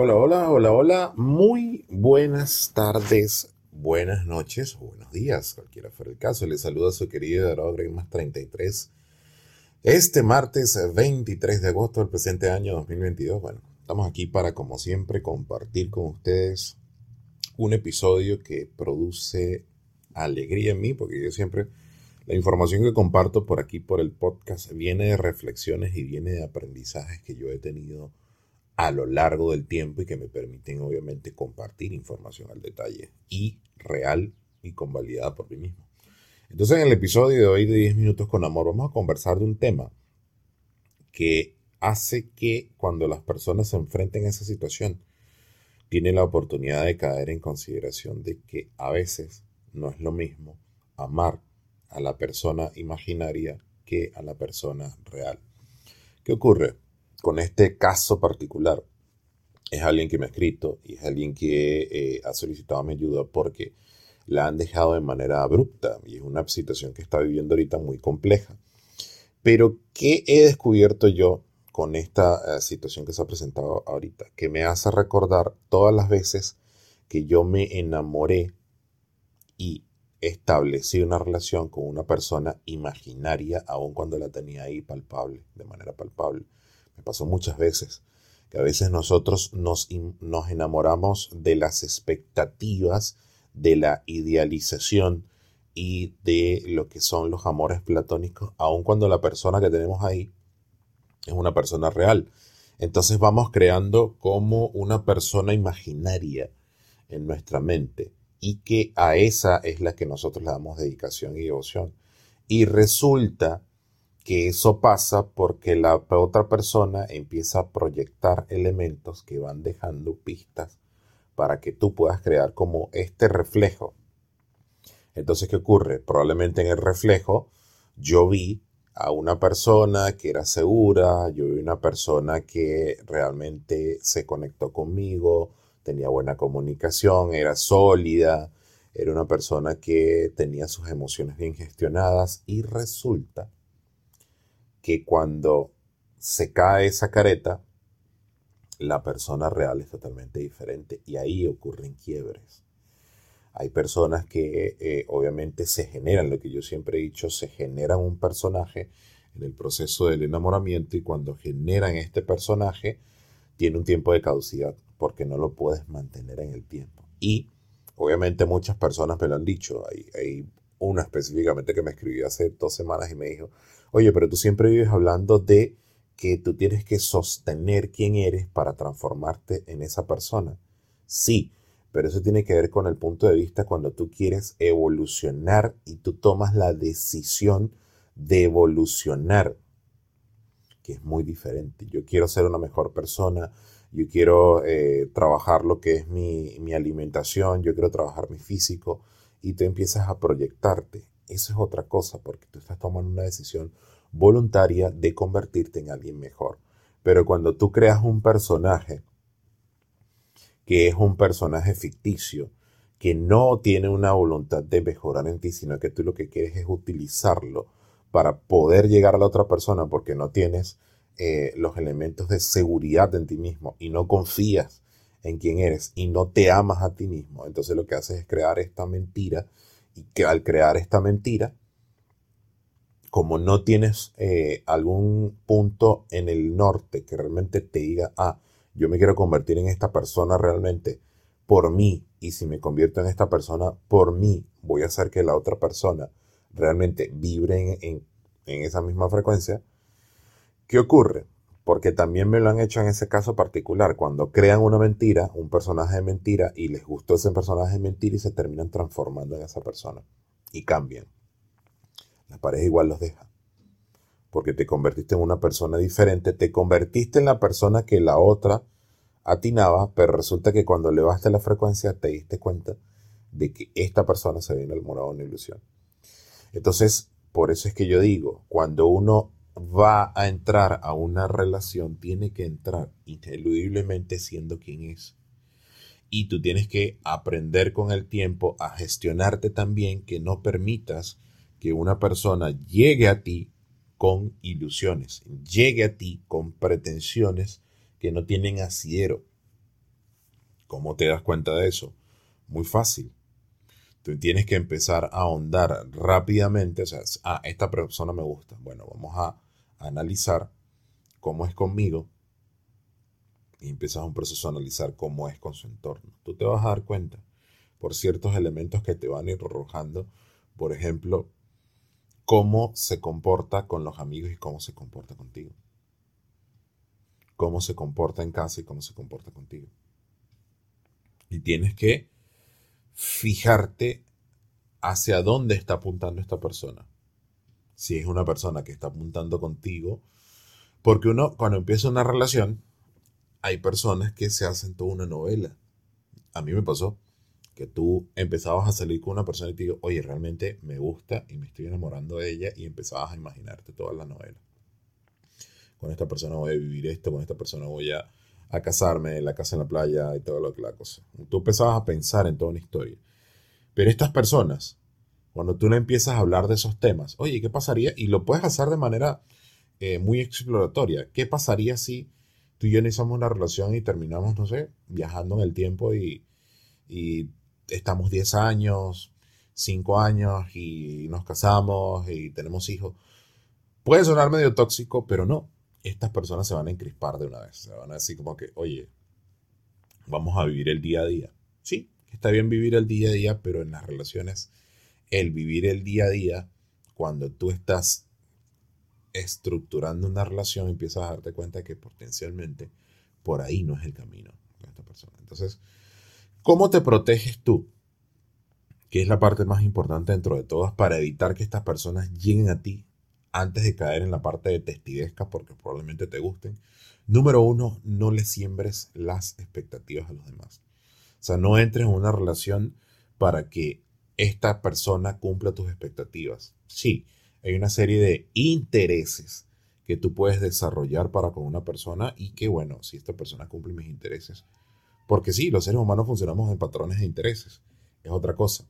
Hola, hola, hola, hola. Muy buenas tardes, buenas noches o buenos días, cualquiera fuera el caso. Les saluda su querido Dorado más 33. Este martes 23 de agosto del presente año 2022. Bueno, estamos aquí para, como siempre, compartir con ustedes un episodio que produce alegría en mí, porque yo siempre, la información que comparto por aquí, por el podcast, viene de reflexiones y viene de aprendizajes que yo he tenido a lo largo del tiempo y que me permiten obviamente compartir información al detalle y real y convalidada por mí mismo. Entonces en el episodio de hoy de 10 minutos con amor vamos a conversar de un tema que hace que cuando las personas se enfrenten a esa situación tienen la oportunidad de caer en consideración de que a veces no es lo mismo amar a la persona imaginaria que a la persona real. ¿Qué ocurre? Con este caso particular, es alguien que me ha escrito y es alguien que eh, ha solicitado mi ayuda porque la han dejado de manera abrupta y es una situación que está viviendo ahorita muy compleja. Pero, ¿qué he descubierto yo con esta eh, situación que se ha presentado ahorita? Que me hace recordar todas las veces que yo me enamoré y establecí una relación con una persona imaginaria, aun cuando la tenía ahí palpable, de manera palpable. Me pasó muchas veces que a veces nosotros nos, nos enamoramos de las expectativas, de la idealización y de lo que son los amores platónicos, aun cuando la persona que tenemos ahí es una persona real. Entonces vamos creando como una persona imaginaria en nuestra mente y que a esa es la que nosotros le damos dedicación y devoción. Y resulta que eso pasa porque la otra persona empieza a proyectar elementos que van dejando pistas para que tú puedas crear como este reflejo. Entonces, ¿qué ocurre? Probablemente en el reflejo yo vi a una persona que era segura, yo vi una persona que realmente se conectó conmigo, tenía buena comunicación, era sólida, era una persona que tenía sus emociones bien gestionadas y resulta que cuando se cae esa careta, la persona real es totalmente diferente y ahí ocurren quiebres. Hay personas que eh, obviamente se generan, lo que yo siempre he dicho, se generan un personaje en el proceso del enamoramiento y cuando generan este personaje tiene un tiempo de caducidad porque no lo puedes mantener en el tiempo. Y obviamente muchas personas me lo han dicho. Hay, hay una específicamente que me escribió hace dos semanas y me dijo, Oye, pero tú siempre vives hablando de que tú tienes que sostener quién eres para transformarte en esa persona. Sí, pero eso tiene que ver con el punto de vista cuando tú quieres evolucionar y tú tomas la decisión de evolucionar, que es muy diferente. Yo quiero ser una mejor persona, yo quiero eh, trabajar lo que es mi, mi alimentación, yo quiero trabajar mi físico y tú empiezas a proyectarte eso es otra cosa, porque tú estás tomando una decisión voluntaria de convertirte en alguien mejor. Pero cuando tú creas un personaje que es un personaje ficticio, que no tiene una voluntad de mejorar en ti, sino que tú lo que quieres es utilizarlo para poder llegar a la otra persona porque no tienes eh, los elementos de seguridad en ti mismo y no confías en quién eres y no te amas a ti mismo. Entonces lo que haces es crear esta mentira y que al crear esta mentira, como no tienes eh, algún punto en el norte que realmente te diga, ah, yo me quiero convertir en esta persona realmente por mí, y si me convierto en esta persona por mí, voy a hacer que la otra persona realmente vibre en, en esa misma frecuencia, ¿qué ocurre? Porque también me lo han hecho en ese caso particular, cuando crean una mentira, un personaje de mentira, y les gustó ese personaje de mentira y se terminan transformando en esa persona. Y cambian. La pareja igual los deja. Porque te convertiste en una persona diferente, te convertiste en la persona que la otra atinaba, pero resulta que cuando elevaste la frecuencia te diste cuenta de que esta persona se había enamorado de una ilusión. Entonces, por eso es que yo digo, cuando uno va a entrar a una relación, tiene que entrar ineludiblemente siendo quien es. Y tú tienes que aprender con el tiempo a gestionarte también, que no permitas que una persona llegue a ti con ilusiones, llegue a ti con pretensiones que no tienen asidero. ¿Cómo te das cuenta de eso? Muy fácil. Tú tienes que empezar a ahondar rápidamente. O sea, ah, esta persona me gusta. Bueno, vamos a analizar cómo es conmigo. Y empiezas un proceso a analizar cómo es con su entorno. Tú te vas a dar cuenta por ciertos elementos que te van a ir arrojando. Por ejemplo, cómo se comporta con los amigos y cómo se comporta contigo. Cómo se comporta en casa y cómo se comporta contigo. Y tienes que fijarte hacia dónde está apuntando esta persona. Si es una persona que está apuntando contigo, porque uno cuando empieza una relación, hay personas que se hacen toda una novela. A mí me pasó que tú empezabas a salir con una persona y te digo, oye, realmente me gusta y me estoy enamorando de ella y empezabas a imaginarte toda la novela. Con esta persona voy a vivir esto, con esta persona voy a, casarme, en la casa en la playa y todo lo que la cosa. Tú empezabas a pensar en toda una historia. Pero estas personas, cuando tú le empiezas a hablar de esos temas, oye, ¿qué pasaría? Y lo puedes hacer de manera eh, muy exploratoria. ¿Qué pasaría si tú y yo iniciamos una relación y terminamos, no sé, viajando en el tiempo y, y estamos 10 años, 5 años y nos casamos y tenemos hijos. Puede sonar medio tóxico, pero no. Estas personas se van a encrispar de una vez. Se van a decir como que, oye, vamos a vivir el día a día. Sí, está bien vivir el día a día, pero en las relaciones, el vivir el día a día, cuando tú estás estructurando una relación, empiezas a darte cuenta que potencialmente por ahí no es el camino con esta persona. Entonces, ¿Cómo te proteges tú? Que es la parte más importante dentro de todas para evitar que estas personas lleguen a ti antes de caer en la parte de testidesca porque probablemente te gusten. Número uno, no le siembres las expectativas a los demás. O sea, no entres en una relación para que esta persona cumpla tus expectativas. Sí, hay una serie de intereses que tú puedes desarrollar para con una persona y que, bueno, si esta persona cumple mis intereses, porque sí, los seres humanos funcionamos en patrones de intereses. Es otra cosa.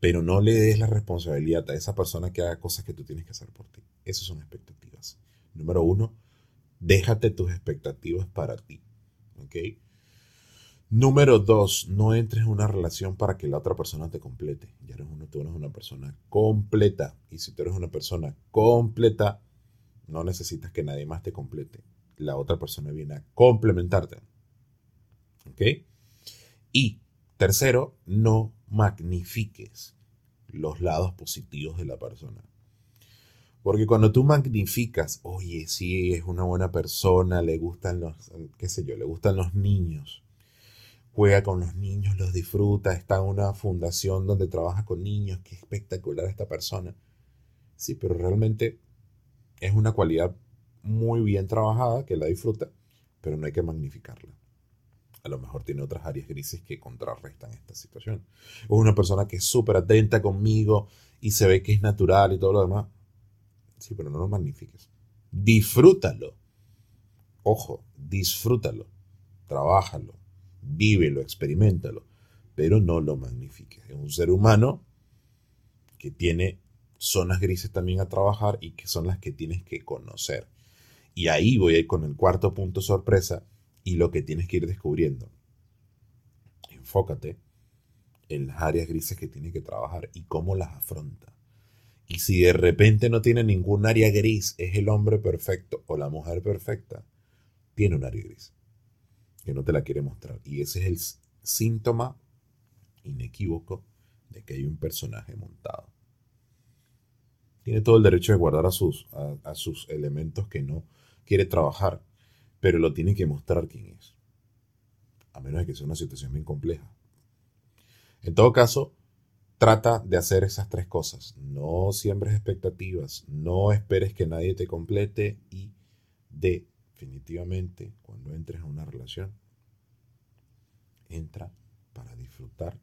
Pero no le des la responsabilidad a esa persona que haga cosas que tú tienes que hacer por ti. Esas son expectativas. Número uno, déjate tus expectativas para ti. ¿Ok? Número dos, no entres en una relación para que la otra persona te complete. Ya eres uno, tú eres una persona completa. Y si tú eres una persona completa, no necesitas que nadie más te complete. La otra persona viene a complementarte. ¿Ok? Y tercero, no magnifiques los lados positivos de la persona. Porque cuando tú magnificas, oye, sí, es una buena persona, le gustan los, qué sé yo, le gustan los niños, juega con los niños, los disfruta, está en una fundación donde trabaja con niños, qué espectacular esta persona. Sí, pero realmente es una cualidad muy bien trabajada, que la disfruta, pero no hay que magnificarla a lo mejor tiene otras áreas grises que contrarrestan esta situación. O una persona que es súper atenta conmigo y se ve que es natural y todo lo demás. Sí, pero no lo magnifiques. Disfrútalo. Ojo, disfrútalo. Trabájalo. Vívelo, experimentalo. Pero no lo magnifiques. Es un ser humano que tiene zonas grises también a trabajar y que son las que tienes que conocer. Y ahí voy a ir con el cuarto punto sorpresa y lo que tienes que ir descubriendo. Enfócate en las áreas grises que tienes que trabajar y cómo las afronta. Y si de repente no tiene ningún área gris, es el hombre perfecto o la mujer perfecta, tiene un área gris que no te la quiere mostrar. Y ese es el síntoma inequívoco de que hay un personaje montado. Tiene todo el derecho de guardar a sus, a sus elementos que no quiere trabajar pero lo tiene que mostrar quién es. A menos de que sea una situación bien compleja. En todo caso, trata de hacer esas tres cosas. No siembres expectativas, no esperes que nadie te complete y definitivamente cuando entres a una relación, entra para disfrutar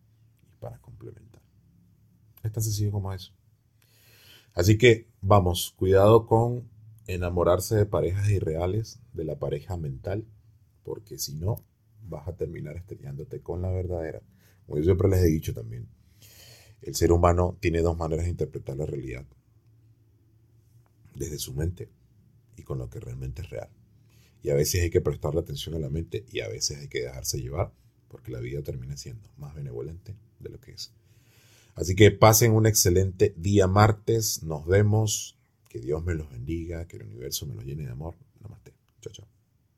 y para complementar. Es tan sencillo como eso. Así que vamos, cuidado con enamorarse de parejas irreales, de la pareja mental, porque si no, vas a terminar estrellándote con la verdadera. Como yo siempre les he dicho también, el ser humano tiene dos maneras de interpretar la realidad. Desde su mente y con lo que realmente es real. Y a veces hay que prestarle atención a la mente y a veces hay que dejarse llevar porque la vida termina siendo más benevolente de lo que es. Así que pasen un excelente día martes. Nos vemos. Que Dios me los bendiga, que el universo me los llene de amor. Namaste. Chao, chao.